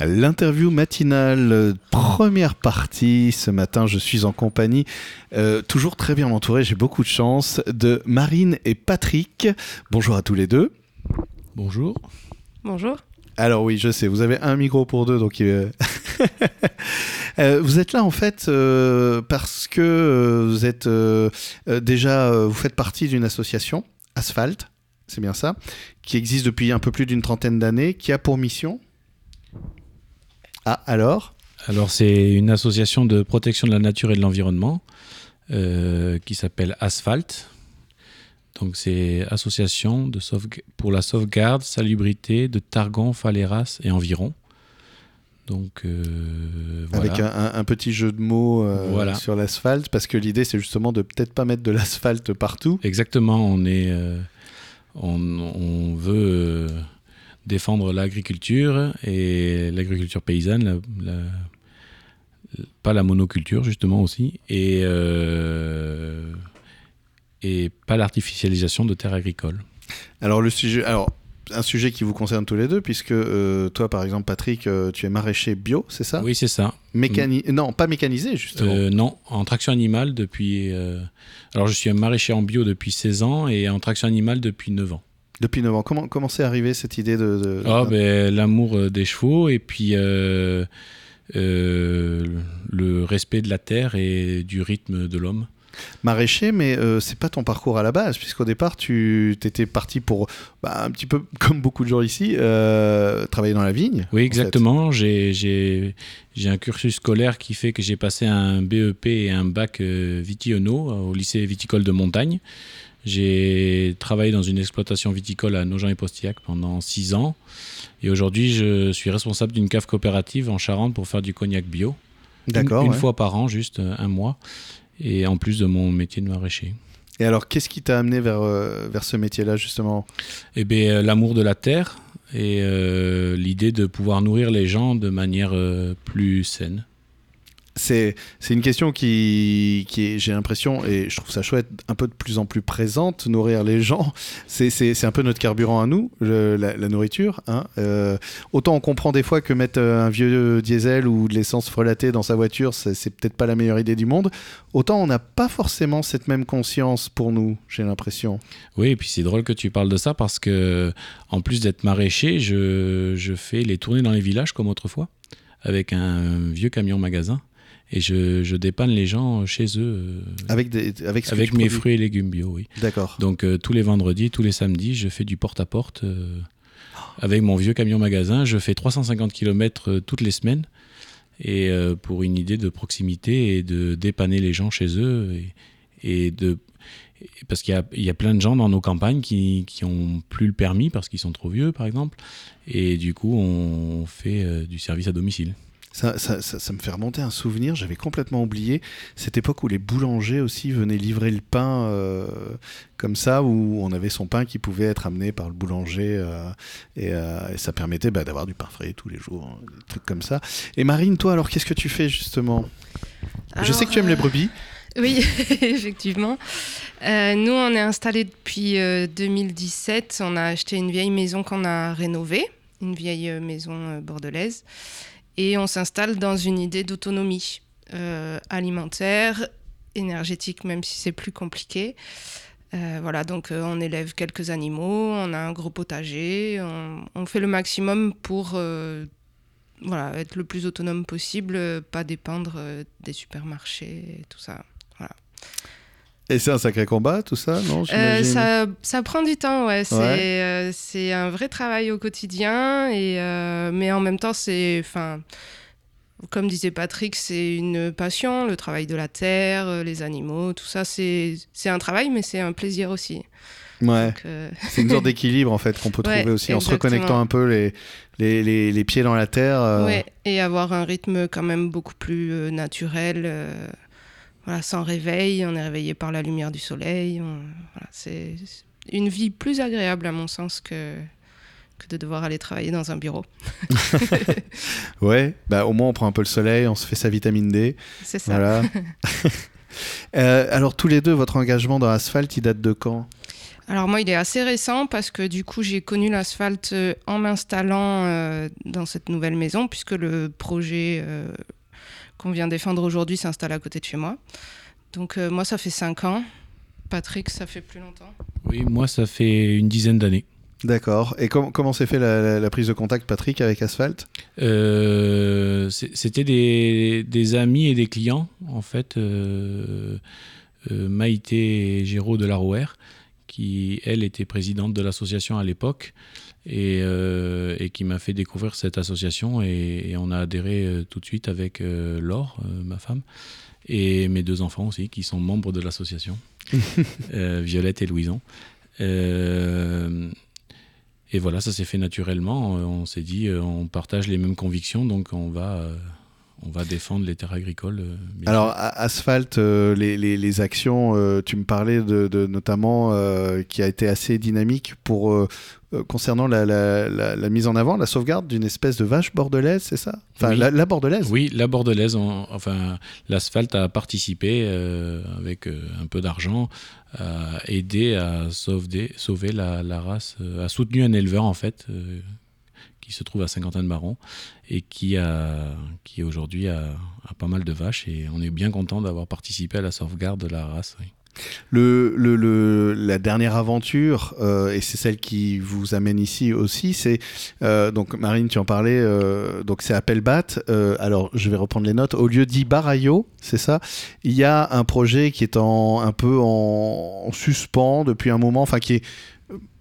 L'interview matinale, première partie. Ce matin, je suis en compagnie, euh, toujours très bien entouré, j'ai beaucoup de chance, de Marine et Patrick. Bonjour à tous les deux. Bonjour. Bonjour. Alors oui, je sais, vous avez un micro pour deux, donc euh, euh, vous êtes là en fait parce que vous êtes déjà, vous faites partie d'une association, Asphalt, c'est bien ça, qui existe depuis un peu plus d'une trentaine d'années, qui a pour mission ah, alors Alors, c'est une association de protection de la nature et de l'environnement euh, qui s'appelle Asphalt. Donc, c'est association de pour la sauvegarde, salubrité de Targon, Faléras et environ. Donc, euh, Avec un, petit jeu de mots euh, sur l'asphalte, parce que l'idée, c'est justement de peut-être pas mettre de l'asphalte partout. Exactement, on est, on, on, veut défendre l'agriculture et l'agriculture paysanne, pas la monoculture justement aussi, et, euh, et pas l'artificialisation de terres agricoles. Alors le sujet, alors un sujet qui vous concerne tous les deux, puisque euh, toi, par exemple, Patrick, euh, tu es maraîcher bio, c'est ça? Oui, c'est ça. Mécani Non, pas mécanisé, justement. non, en traction animale depuis... alors, je suis un maraîcher en bio depuis 16 ans et en traction animale depuis 9 ans. Depuis 9 ans. Comment, comment c'est arrivé cette idée de. Ah, ben, l'amour euh, des chevaux et puis euh, euh, le respect de la terre et du rythme de l'homme. Maraîcher, mais c'est pas ton parcours à la base, puisqu'au départ, tu étais parti pour, bah, un petit peu comme beaucoup de gens ici, travailler dans la vigne. Oui, exactement. J'ai un cursus scolaire qui fait que j'ai passé un BEP et un bac Vitiono au lycée viticole de Montagne. J'ai travaillé dans une exploitation viticole à Nogent et Postillac pendant six ans. Et aujourd'hui, je suis responsable d'une cave coopérative en Charente pour faire du cognac bio. D'accord. Une, fois par an, juste euh, un mois. Et en plus de mon métier de maraîcher. Et alors, qu'est-ce qui t'a amené vers, euh, vers ce métier-là, justement? Eh bien, euh, l'amour de la terre et l'idée de pouvoir nourrir les gens de manière plus saine c'est une question qui, j'ai l'impression, et je trouve ça chouette, un peu de plus en plus présente, nourrir les gens. C'est un peu notre carburant à nous, la, nourriture. Hein. Euh, autant on comprend des fois que mettre euh, un vieux diesel ou de l'essence frelatée dans sa voiture, c'est peut-être pas la meilleure idée du monde. Autant on n'a pas forcément cette même conscience pour nous, j'ai l'impression. Oui, et puis c'est drôle que tu parles de ça parce que, en plus d'être maraîcher, je, je fais les tournées dans les villages comme autrefois avec un vieux camion magasin et je, je, dépanne les gens chez eux. Euh, avec, des, avec, avec mes fruits et légumes bio, oui. D'accord. Donc euh, tous les vendredis, tous les samedis, je fais du porte-à-porte euh, avec mon vieux camion magasin. Je fais 350 km toutes les semaines et pour une idée de proximité et de dépanner les gens chez eux et, et de parce qu'il y, y a, plein de gens dans nos campagnes qui, qui ont plus le permis parce qu'ils sont trop vieux par exemple et du coup on fait du service à domicile. Ça, ça, ça, me fait remonter un souvenir, j'avais complètement oublié cette époque où les boulangers aussi venaient livrer le pain euh, comme ça, où on avait son pain qui pouvait être amené par le boulanger euh, euh, et, ça permettait bah, d'avoir du pain frais tous les jours, hein, des trucs comme ça. Et Marine, toi alors qu'est-ce que tu fais justement? Je sais que tu aimes les brebis. Oui, effectivement. nous, on est installés depuis 2017. On a acheté une vieille maison qu'on a rénovée, une vieille maison bordelaise et on s'installe dans une idée d'autonomie euh, alimentaire, énergétique, même si c'est plus compliqué. Euh, voilà, donc euh, on élève quelques animaux, on a un gros potager, on, fait le maximum pour voilà, être le plus autonome possible, pas dépendre des supermarchés et tout ça. Et c'est un sacré combat, tout ça, non euh, ça, ça, prend du temps, ouais. C'est c'est un vrai travail au quotidien, et, euh, mais en même temps, c'est. Comme disait Patrick, c'est une passion, le travail de la terre, euh, les animaux, tout ça, c'est un travail, mais c'est un plaisir aussi. Ouais. c'est une sorte d'équilibre en fait qu'on peut trouver aussi en se reconnectant un peu les, les, les, les pieds dans la terre. Ouais, et avoir un rythme quand même beaucoup plus naturel voilà, sans réveil, on est réveillé par la lumière du soleil. c'est une vie plus agréable à mon sens que, que de devoir aller travailler dans un bureau. ouais, bah, au moins on prend un peu le soleil, on se fait sa vitamine D. C'est ça. Voilà. Euh, alors tous les deux, votre engagement dans Asphalt, il date de quand? Alors moi, il est assez récent parce que du coup, j'ai connu l'asphalte euh, en m'installant euh, dans cette nouvelle maison, puisque le projet euh, qu'on vient défendre aujourd'hui s'installe à côté de chez moi. Donc moi, ça fait 5 ans. Patrick, ça fait plus longtemps. Oui, moi, ça fait une dizaine d'années. D'accord. Et comment s'est fait la, prise de contact, Patrick, avec Asphalt? C'était des, amis et des clients, en fait. Maïté et Géraud de la Rouère qui, elle, était présidente de l'association à l'époque et, euh, et, qui m'a fait découvrir cette association. Et, on a adhéré euh, tout de suite avec euh, Laure, ma femme, et mes deux enfants aussi, qui sont membres de l'association, Violette et Louison. et voilà, ça s'est fait naturellement. On s'est dit, on partage les mêmes convictions, donc on va on va défendre les terres agricoles. Euh, Alors, Asphalt, euh, les, actions, euh, tu me parlais de, notamment qui a été assez dynamique pour concernant la, mise en avant, la sauvegarde d'une espèce de vache bordelaise, c'est ça? Enfin, la, bordelaise Oui, la bordelaise. enfin, l'asphalte a participé avec un peu d'argent à aider à sauver, sauver la, race, a soutenu un éleveur en fait qui se trouve à Saint-Quentin-de-Baron et qui, a, qui aujourd'hui a, pas mal de vaches. Et on est bien content d'avoir participé à la sauvegarde de la race. La dernière aventure, euh, et c'est celle qui vous amène ici aussi, c'est euh, donc Marine, tu en parlais, euh, donc c'est Appelbat. alors je vais reprendre les notes. Au lieu d'Ibarayo, c'est ça. Il y a un projet qui est en, un peu en, en suspens depuis un moment, enfin qui est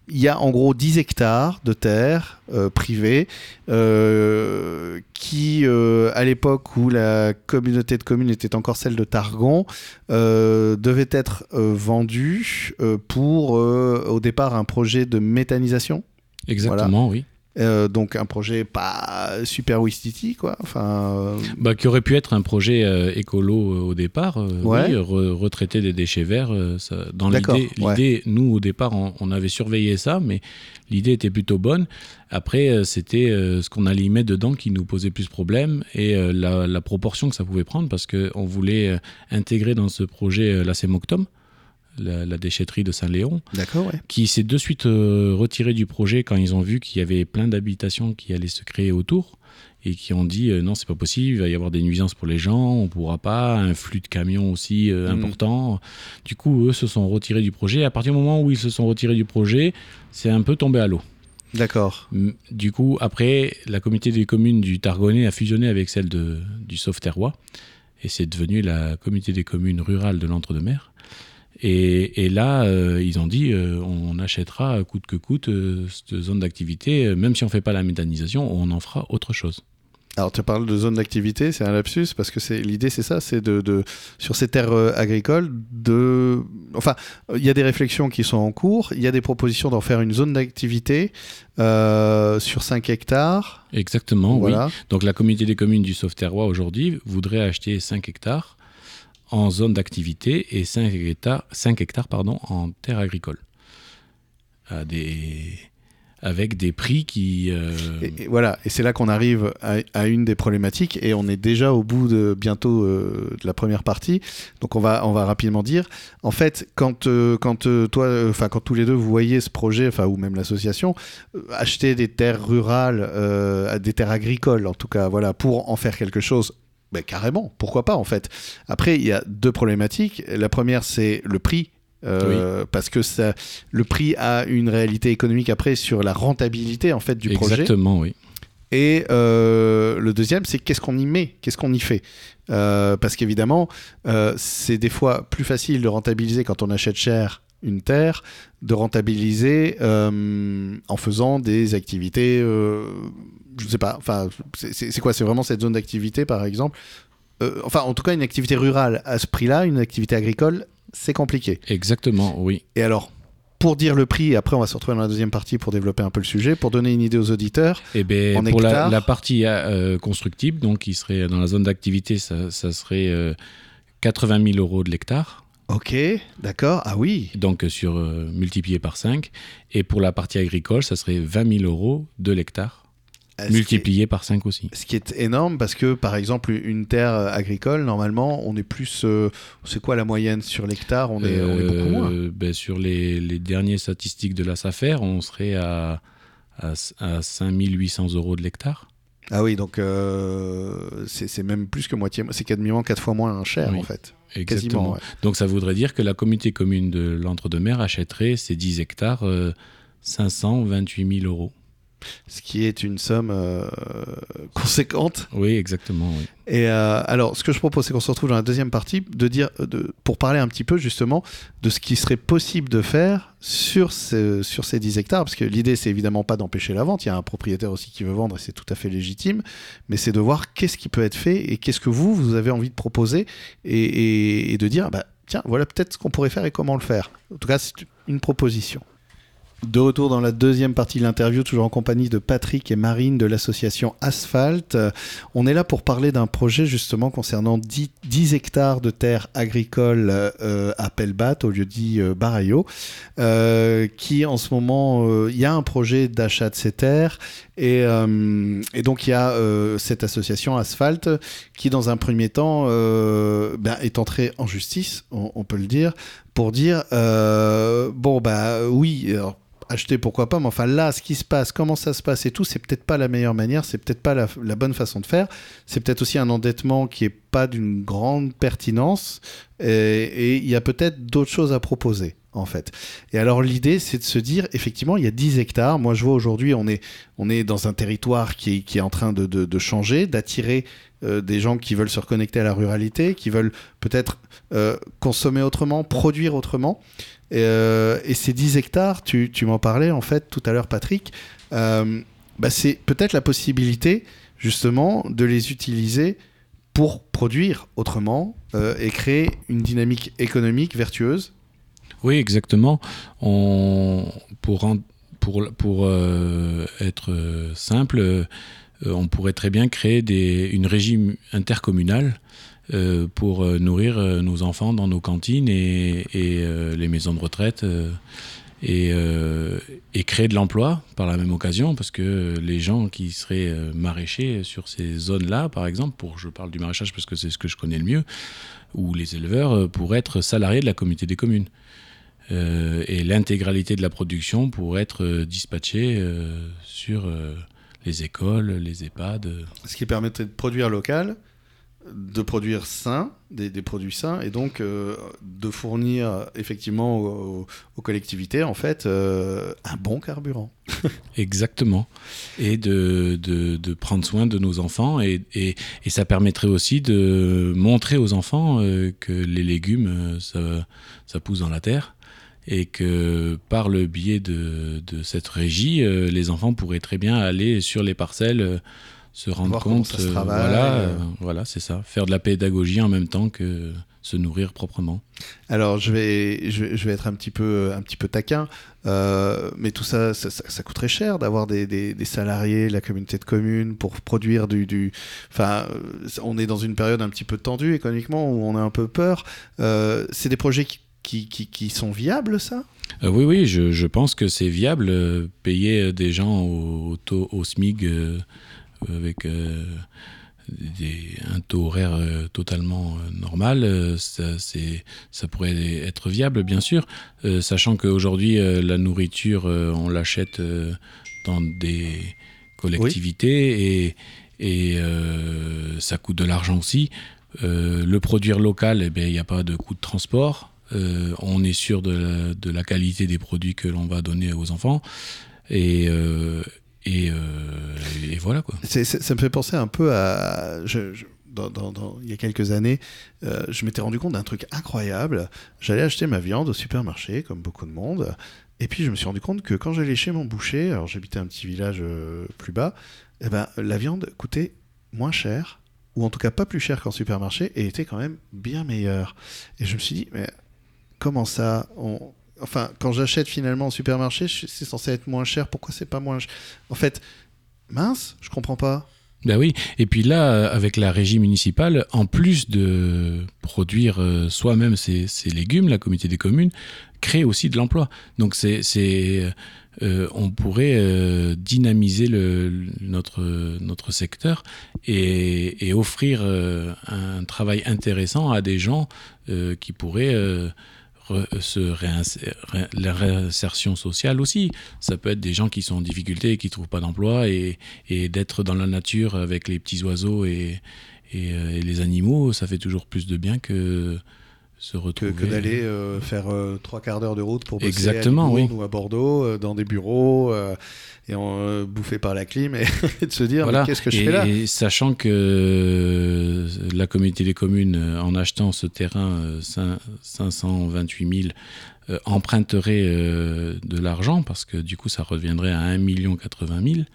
il y a en gros 10 hectares de terre euh, privée euh, qui, euh, à l'époque où la communauté de communes était encore celle de Targon, devait être vendue pour au départ un projet de méthanisation. Exactement, oui. Euh, donc un projet pas super Wistiti quoi. Enfin, euh, bah, qui aurait pu être un projet euh, écolo au départ. Oui, retraiter des déchets verts. Ça, dans l'idée, nous au départ, on, avait surveillé ça, mais l'idée était plutôt bonne. Après, c'était ce qu'on allait y mettre dedans qui nous posait plus de problèmes et la, la, proportion que ça pouvait prendre parce qu'on voulait intégrer dans ce projet la Semoctom la, déchetterie de Saint-Léon, qui s'est de suite euh, retiré du projet quand ils ont vu qu'il y avait plein d'habitations qui allaient se créer autour et qui ont dit euh, non c'est pas possible, il va y avoir des nuisances pour les gens, on pourra pas, un flux de camions aussi euh, mm. important. Du coup eux se sont retirés du projet. à partir du moment où ils se sont retirés du projet, c'est un peu tombé à l'eau. D'accord. Du coup après la communauté des communes du Targonais a fusionné avec celle de, du Sauveterrois et c'est devenu la communauté des communes rurales de l'Entre-deux-Mers. Et, là, euh, ils ont dit, euh, on achètera coûte que coûte euh, cette zone d'activité, même si on ne fait pas la méthanisation, on en fera autre chose. Alors tu parles de zone d'activité, c'est un lapsus parce que c'est l'idée c'est ça, c'est de, sur ces terres agricoles de, enfin il y a des réflexions qui sont en cours, il y a des propositions d'en faire une zone d'activité sur 5 hectares. Exactement, voilà. oui. Donc la communauté des communes du Sauveterrois aujourd'hui voudrait acheter 5 hectares en zone d'activité et 5 hectares, 5 hectares pardon, en terre agricole. Avec des prix qui... Euh, voilà, et c'est là qu'on arrive à, une des problématiques, et on est déjà au bout de bientôt euh, de la première partie, donc on va, on va rapidement dire, en fait, quand, euh, quand toi, enfin quand tous les deux vous voyez ce projet, ou même l'association, acheter des terres rurales, des terres agricoles en tout cas, voilà, pour en faire quelque chose ben, carrément, pourquoi pas en fait. Après, il y a deux problématiques. La première, c'est le prix. Euh, parce que ça, le prix a une réalité économique après sur la rentabilité en fait du projet. Exactement, oui. Et euh, le deuxième, c'est qu'est-ce qu'on y met, qu'est-ce qu'on y fait? Euh, parce qu'évidemment, c'est des fois plus facile de rentabiliser quand on achète cher une terre, de rentabiliser en faisant des activités je sais pas, enfin, c'est quoi C'est vraiment cette zone d'activité, par exemple euh, Enfin, en tout cas, une activité rurale à ce prix-là, une activité agricole, c'est compliqué. Exactement, oui. Et alors, pour dire le prix, après on va se retrouver dans la deuxième partie pour développer un peu le sujet, pour donner une idée aux auditeurs. Eh ben, pour la, partie euh, constructible, donc qui serait dans la zone d'activité, ça, serait 80 euh, 000 euros de l'hectare. Ok, d'accord. Ah oui. Donc sur multiplié par 5. Et pour la partie agricole, ça serait 20 000 euros de l'hectare est- Multiplié par 5 aussi. Ce qui est énorme parce que, par exemple, une terre agricole, normalement, on est plus. euh, c'est quoi la moyenne sur l'hectare? On, est, on est beaucoup moins. Euh, ben, sur les, les dernières statistiques de la SAFER, on serait à, à, à 5800 euros de l'hectare. Ah oui, donc euh, c'est même plus que moitié. C'est quasiment quatre fois moins cher, Oui. en fait. Exactement. Ouais. Donc ça voudrait dire que la communauté commune de l'Entre-deux-Mers achèterait ces 10 hectares euh, 528 000 euros. Ce qui est une somme euh, conséquente. Oui, exactement. oui. Et euh, alors, ce que je propose, c'est qu'on se retrouve dans la deuxième partie de dire, de, pour parler un petit peu justement de ce qui serait possible de faire sur, ce- sur ces 10 hectares. Parce que l'idée, c'est évidemment pas d'empêcher la vente. Il y a un propriétaire aussi qui veut vendre et c'est tout à fait légitime. Mais c'est de voir qu'est-ce qui peut être fait et qu'est-ce que vous, vous avez envie de proposer et, et- et de dire, bah, tiens, voilà peut-être ce qu'on pourrait faire et comment le faire. En tout cas, c'est une proposition. De retour dans la deuxième partie de l'interview, toujours en compagnie de Patrick et Marine de l'association Asphalt. Euh, On est là pour parler d'un projet justement concernant 10, 10 hectares de terres agricoles euh, à Pelbat, au lieu dit euh, Barayo, euh, qui en ce moment, il y a un projet d'achat de ces terres et, donc il y a cette association Asphalt qui dans un premier temps ben, est entrée en justice, on, peut le dire, pour dire, bon bah oui, alors, acheter pourquoi pas, mais enfin là, ce qui se passe, comment ça se passe et tout, c'est peut-être pas la meilleure manière, c'est peut-être pas la, bonne façon de faire. C'est peut-être aussi un endettement qui est pas d'une grande pertinence et il y a peut-être d'autres choses à proposer. En fait. Et alors l'idée, c'est de se dire, effectivement, il y a 10 hectares. Moi, je vois aujourd'hui, on est, on est dans un territoire qui est, en train de, changer, d'attirer euh, des gens qui veulent se reconnecter à la ruralité, qui veulent peut-être euh, consommer autrement, produire autrement. Et, euh, ces 10 hectares, tu, m'en parlais en fait tout à l'heure, Patrick, bah, c'est peut-être la possibilité justement de les utiliser pour produire autrement et créer une dynamique économique vertueuse. Oui, exactement. On, pour, pour, pour euh, être euh, simple, euh, on pourrait très bien créer des, une régie intercommunale pour nourrir nos enfants dans nos cantines et, les maisons de retraite et, créer de l'emploi par la même occasion parce que les gens qui seraient maraîchers sur ces zones-là, par exemple, pour je parle du maraîchage parce que c'est ce que je connais le mieux, ou les éleveurs pourraient être salariés de la communauté des communes. Euh, et l'intégralité de la production pourrait être euh, dispatchée euh, sur les écoles, les EHPAD. Ce qui permettrait de produire local, de produire sain, des, des produits sains, et donc euh, de fournir effectivement aux, aux collectivités en fait euh, un bon carburant. Exactement. Et de, de, de prendre soin de nos enfants. Et, et, et ça permettrait aussi de montrer aux enfants euh, que les légumes, ça, ça pousse dans la terre. Et que par le biais de, de cette régie, euh, les enfants pourraient très bien aller sur les parcelles, euh, se rendre compte. ça se euh, travaille, voilà, voilà c'est ça. Faire de la pédagogie en même temps que se nourrir proprement. Alors je vais, je vais, je vais être un petit peu, un petit peu taquin, mais tout ça, ça, ça- ça coûterait cher d'avoir des, des, des salariés, la communauté de communes pour produire du, du, enfin, on est dans une période un petit peu tendue économiquement où on a un peu peur. C'est des projets qui, qui, qui, qui sont viables, ça? Euh, oui, oui, je, je pense que c'est viable. euh, payer des gens au, au taux, au SMIG euh, avec euh, des- un taux horaire euh, totalement euh, normal, euh, ça, ça pourrait être viable, bien sûr. Euh, sachant qu'aujourd'hui, euh, la nourriture, euh, on l'achète euh, dans des collectivités et, et euh, ça coûte de l'argent aussi. Euh, le produire local, eh il n'y a pas de coût de transport. Euh, on est sûr de la, qualité des produits que l'on va donner aux enfants. Et, euh, euh, et voilà quoi. Ça me fait penser un peu à. il y a quelques années, je m'étais rendu compte d'un truc incroyable. J'allais acheter ma viande au supermarché, comme beaucoup de monde. Et puis, je me suis rendu compte que quand j'allais chez mon boucher, alors j'habitais un petit village plus bas, eh ben, la viande coûtait moins cher, ou en tout cas pas plus cher qu'en supermarché, et était quand même bien meilleure. Et je me suis dit, mais comment ça. Enfin, quand j'achète finalement au supermarché, c'est censé être moins cher, pourquoi c'est pas moins cher En fait, mince, je comprends pas. Ben oui, et puis là, avec la régie municipale, en plus de produire euh, soi-même ses, légumes, la communauté des communes crée aussi de l'emploi. Donc c'est, euh, on pourrait euh, dynamiser notre, notre secteur et, offrir euh, un travail intéressant à des gens euh, qui pourraient euh, réinsérer, la réinsertion sociale aussi. Ça peut être des gens qui sont en difficulté et qui trouvent pas d'emploi et, et d'être dans la nature avec les petits oiseaux et, et, euh, et les animaux, ça fait toujours plus de bien que se Que, retrouver. que d'aller euh, faire euh, trois quarts d'heure de route pour bosser Exactement, à oui. ou à Bordeaux, euh, dans des bureaux, et en, bouffé par la clim, et, et de se dire, Voilà. qu'est-ce que je et, fais là? et sachant que la communauté des communes, en achetant ce terrain, euh, cin- 528 000, euh, emprunterait de l'argent, parce que du coup, ça reviendrait à 1 80 000.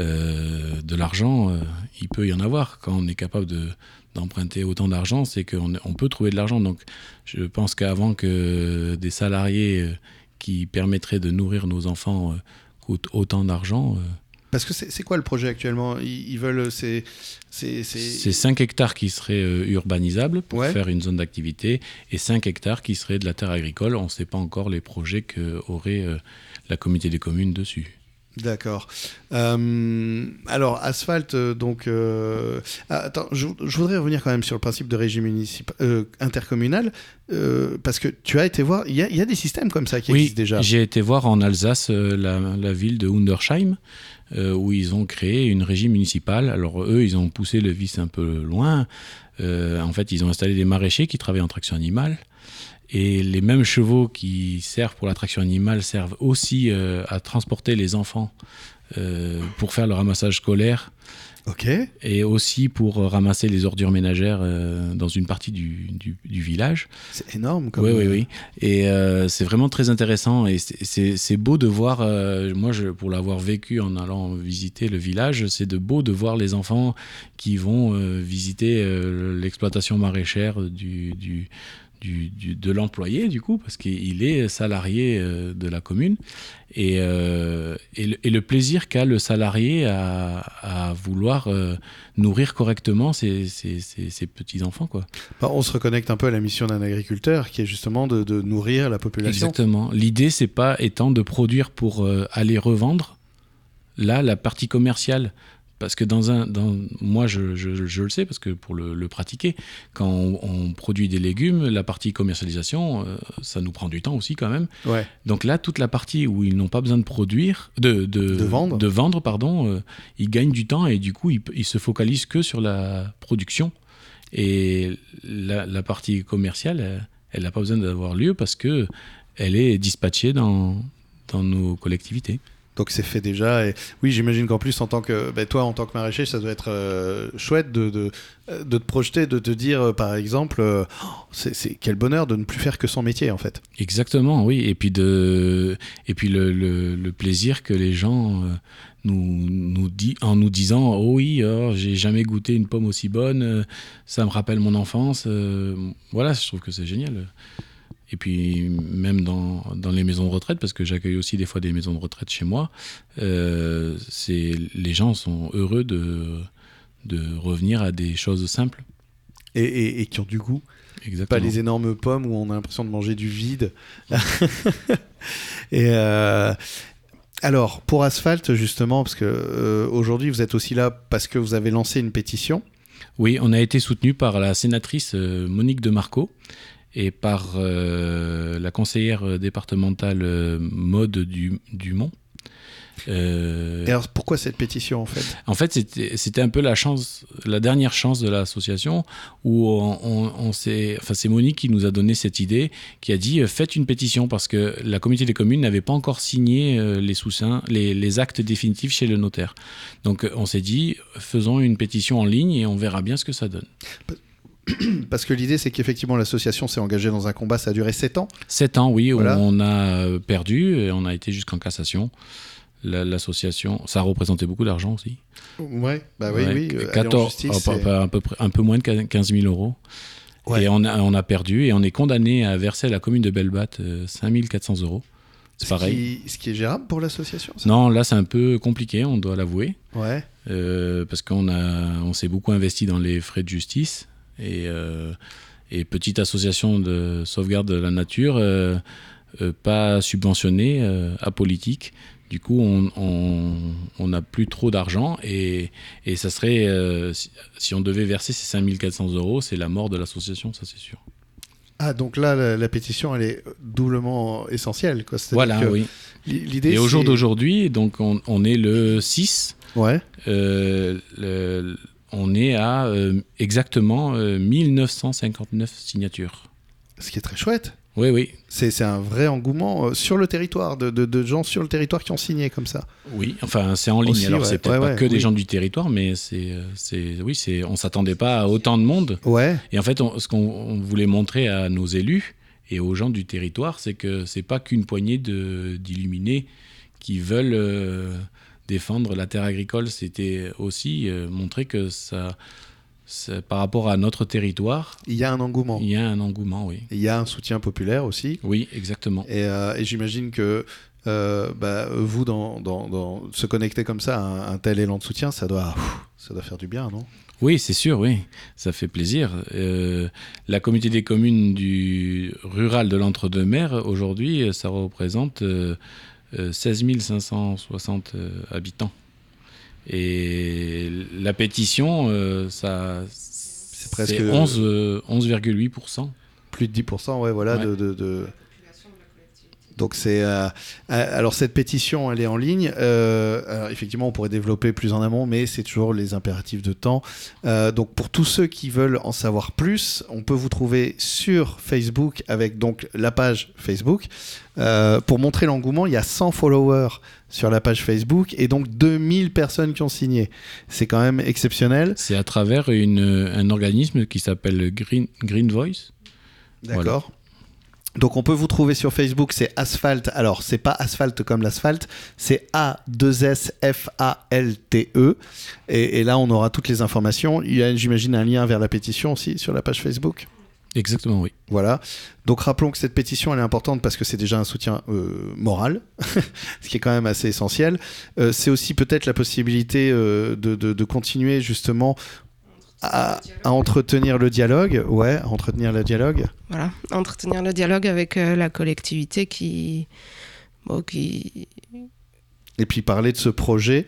Euh, de l'argent, il peut y en avoir. Quand on est capable de, d'emprunter autant d'argent, c'est qu'on on peut trouver de l'argent. Donc, je pense qu'avant que des salariés euh, qui permettraient de nourrir nos enfants euh, coûtent autant d'argent, euh, Parce que c'est quoi le projet actuellement? Ils, ils veulent. C'est. c'est- c'est- C'est 5 hectares qui seraient urbanisables pour Ouais. faire une zone d'activité et 5 hectares qui seraient de la terre agricole. On ne sait pas encore les projets qu'aurait la communauté des communes dessus. D'accord. Euh, alors, asphalte, euh, donc. euh, ah, attends, je, je voudrais revenir quand même sur le principe de régime municipal, euh, intercommunal, parce que tu as été voir, il y, a- il y a des systèmes comme ça qui oui, existent déjà. j'ai été voir en Alsace la, la ville de Hundersheim où ils ont créé une régie municipale. Alors eux, ils ont poussé le vice un peu loin. En fait, ils ont installé des maraîchers qui travaillent en traction animale. Et les mêmes chevaux qui servent pour la traction animale servent aussi euh, à transporter les enfants euh, pour faire le ramassage scolaire Ok. et aussi pour ramasser les ordures ménagères euh, dans une partie du, du- du village. C'est énorme comme. Oui, oui, oui. Et euh, c'est vraiment très intéressant et c'est- beau de voir, euh, moi je, pour l'avoir vécu en allant visiter le village, c'est de beau de voir les enfants qui vont visiter l'exploitation maraîchère du, du, du- du- de l'employé du coup, parce qu'il est salarié euh, de la commune. Et, euh, et, le, et le plaisir qu'a le salarié à, à vouloir euh, nourrir correctement ses, ses- ses- ses petits-enfants. quoi. Bah, on se reconnecte un peu à la mission d'un agriculteur qui est justement de, de nourrir la population. Exactement. L'idée, c'est pas étant de produire pour aller revendre. Là, la partie commerciale, parce que dans un, dans, moi, je, je- je le sais parce que pour le, le pratiquer, quand on, on produit des légumes, la partie commercialisation, euh, ça nous prend du temps aussi quand même. Ouais. Donc là, toute la partie où ils n'ont pas besoin de produire, de, de, De vendre. de vendre, pardon, euh, ils gagnent du temps et du coup, ils, ils se focalisent que sur la production. Et la, la partie commerciale, elle n'a pas besoin d'avoir lieu parce que elle est dispatchée dans, dans nos collectivités. Donc c'est fait déjà. Et oui, j'imagine qu'en plus, en tant que bah, toi, en tant que maraîcher, ça doit être euh, chouette de, de, de te projeter, de te dire, euh, par exemple, euh, oh, c'est quel bonheur de ne plus faire que son métier, en fait. Exactement, oui. Et puis, de, et puis le, plaisir que les gens nous, nous en nous disant Oh oui, oh, j'ai jamais goûté une pomme aussi bonne, ça me rappelle mon enfance. voilà, je trouve que c'est génial. Et puis, même dans, dans les maisons de retraite, parce que j'accueille aussi des fois des maisons de retraite chez moi, euh, c'est, les gens sont heureux de, de revenir à des choses simples. Et, et- et qui ont du goût. Exactement. Pas les énormes pommes où on a l'impression de manger du vide. et euh, alors, pour Asphalt, justement, parce que euh, aujourd'hui, vous êtes aussi là parce que vous avez lancé une pétition. Oui, on a été soutenu par la sénatrice euh, Monique de Marco et par euh, la conseillère départementale euh, Maude du, Dumont. Euh, Et alors, pourquoi cette pétition, en fait? En fait, c'était un peu la chance, la dernière chance de l'association où on, on- on s'est, enfin c'est Monique qui nous a donné cette idée, qui a dit euh, faites une pétition parce que la communauté des communes n'avait pas encore signé euh, les sous-seins, les, les actes définitifs chez le notaire. Donc euh, on s'est dit faisons une pétition en ligne et on verra bien ce que ça donne. Parce que l'idée, c'est qu'effectivement, l'association s'est engagée dans un combat, ça a duré 7 ans. Sept ans, oui, Voilà. on a euh, perdu et on a été jusqu'en cassation. La- L'association, ça représentait beaucoup d'argent aussi. Ouais, bah oui, Ouais, oui. euh, aller en 14, justice, oh, pas- c'est- pas- à peu près- un peu moins de 15 000 euros. Ouais. Et on a, on a perdu et on est condamné à verser à la commune de Bellebatte euh, 5 400 euros. C'est ce pareil. qui- ce qui est gérable pour l'association Non, là c'est un peu compliqué, on doit l'avouer. Ouais. parce qu'on a, on s'est beaucoup investi dans les frais de justice et, et petite association de sauvegarde de la nature, pas subventionnée, apolitique. Du coup, on n'a plus trop d'argent et, et, ça serait, si, si, on devait verser ces 5400 euros, c'est la mort de l'association, ça c'est sûr. Ah, donc là, la, pétition, elle est doublement essentielle. Quoi. Voilà, oui. L'idée, Et au jour d'aujourd'hui, donc on, est le 6. Ouais. Euh, le, on est à euh, exactement 1959 euh, signatures. Ce qui est très chouette. Oui, oui. C'est un vrai engouement euh, sur le territoire, de, de, gens sur le territoire qui ont signé comme ça. Oui, enfin, c'est en ligne. Alors, c'est peut-être pas que des gens du territoire, mais c'est, oui, c'est, on s'attendait pas à autant de monde. Ouais. Et en fait, ce qu'on voulait montrer à nos élus et aux gens du territoire, c'est que c'est pas qu'une poignée d'illuminés qui veulent euh, défendre la terre agricole. C'était aussi euh, montrer que ça par rapport à notre territoire. Il y a un engouement. Il y a un engouement, oui. il y a un soutien populaire aussi. Oui, exactement. Et, euh, j'imagine que euh, bah, vous, dans, dans, se connecter comme ça à un, tel élan de soutien, ça doit, ça doit faire du bien, non? Oui, c'est sûr, oui, ça fait plaisir. Euh, la communauté des communes du rural de l'Entre-deux-Mers, aujourd'hui, ça représente 16 560 habitants. Et la pétition, euh, ça, c'est presque 11,8%. 11, Plus de 10%, ouais, voilà, de, de, donc c'est euh, euh, alors cette pétition, elle est en ligne. Euh, effectivement, on pourrait développer plus en amont, mais c'est toujours les impératifs de temps. donc pour tous ceux qui veulent en savoir plus, on peut vous trouver sur Facebook avec donc la page Facebook. pour montrer l'engouement, il y a 100 followers sur la page Facebook et donc 2000 personnes qui ont signé. C'est quand même exceptionnel. C'est à travers une, un organisme qui s'appelle Green, Green Voice? D'accord. Donc on peut vous trouver sur Facebook, c'est Asphalt. Alors c'est pas Asphalt comme l'asphalte, c'est A2SFALTE. Et, et là on aura toutes les informations. Il y a, j'imagine, un lien vers la pétition aussi sur la page Facebook. Exactement, oui. Voilà. Donc rappelons que cette pétition, elle est importante parce que c'est déjà un soutien euh, moral, ce qui est quand même assez essentiel. Euh, c'est aussi peut-être la possibilité euh, de, de, continuer justement à, entretenir le dialogue, ouais, à entretenir le dialogue. Voilà, entretenir le dialogue avec euh, la collectivité qui, qui. Et puis parler de ce projet,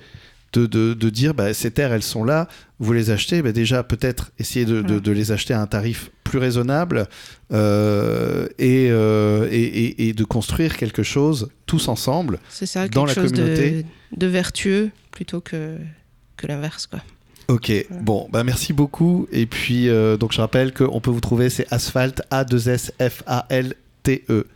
de, de, de dire bah, ces terres, elles sont là, vous les achetez, bah, déjà peut-être essayer de, de, les acheter à un tarif plus raisonnable euh, et, euh, et, et, de construire quelque chose tous ensemble ça, dans la communauté. De, de vertueux plutôt que, que l'inverse, quoi. Ok, bon, bah merci beaucoup. Et puis, euh, donc je rappelle qu'on peut vous trouver, c'est Asphalt, A2S-F-A-L-T-E.